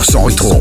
100% rétro.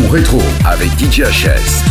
Rétro avec DJ HS.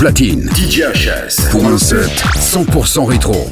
Platine. DJHS. Pour un set 100% rétro.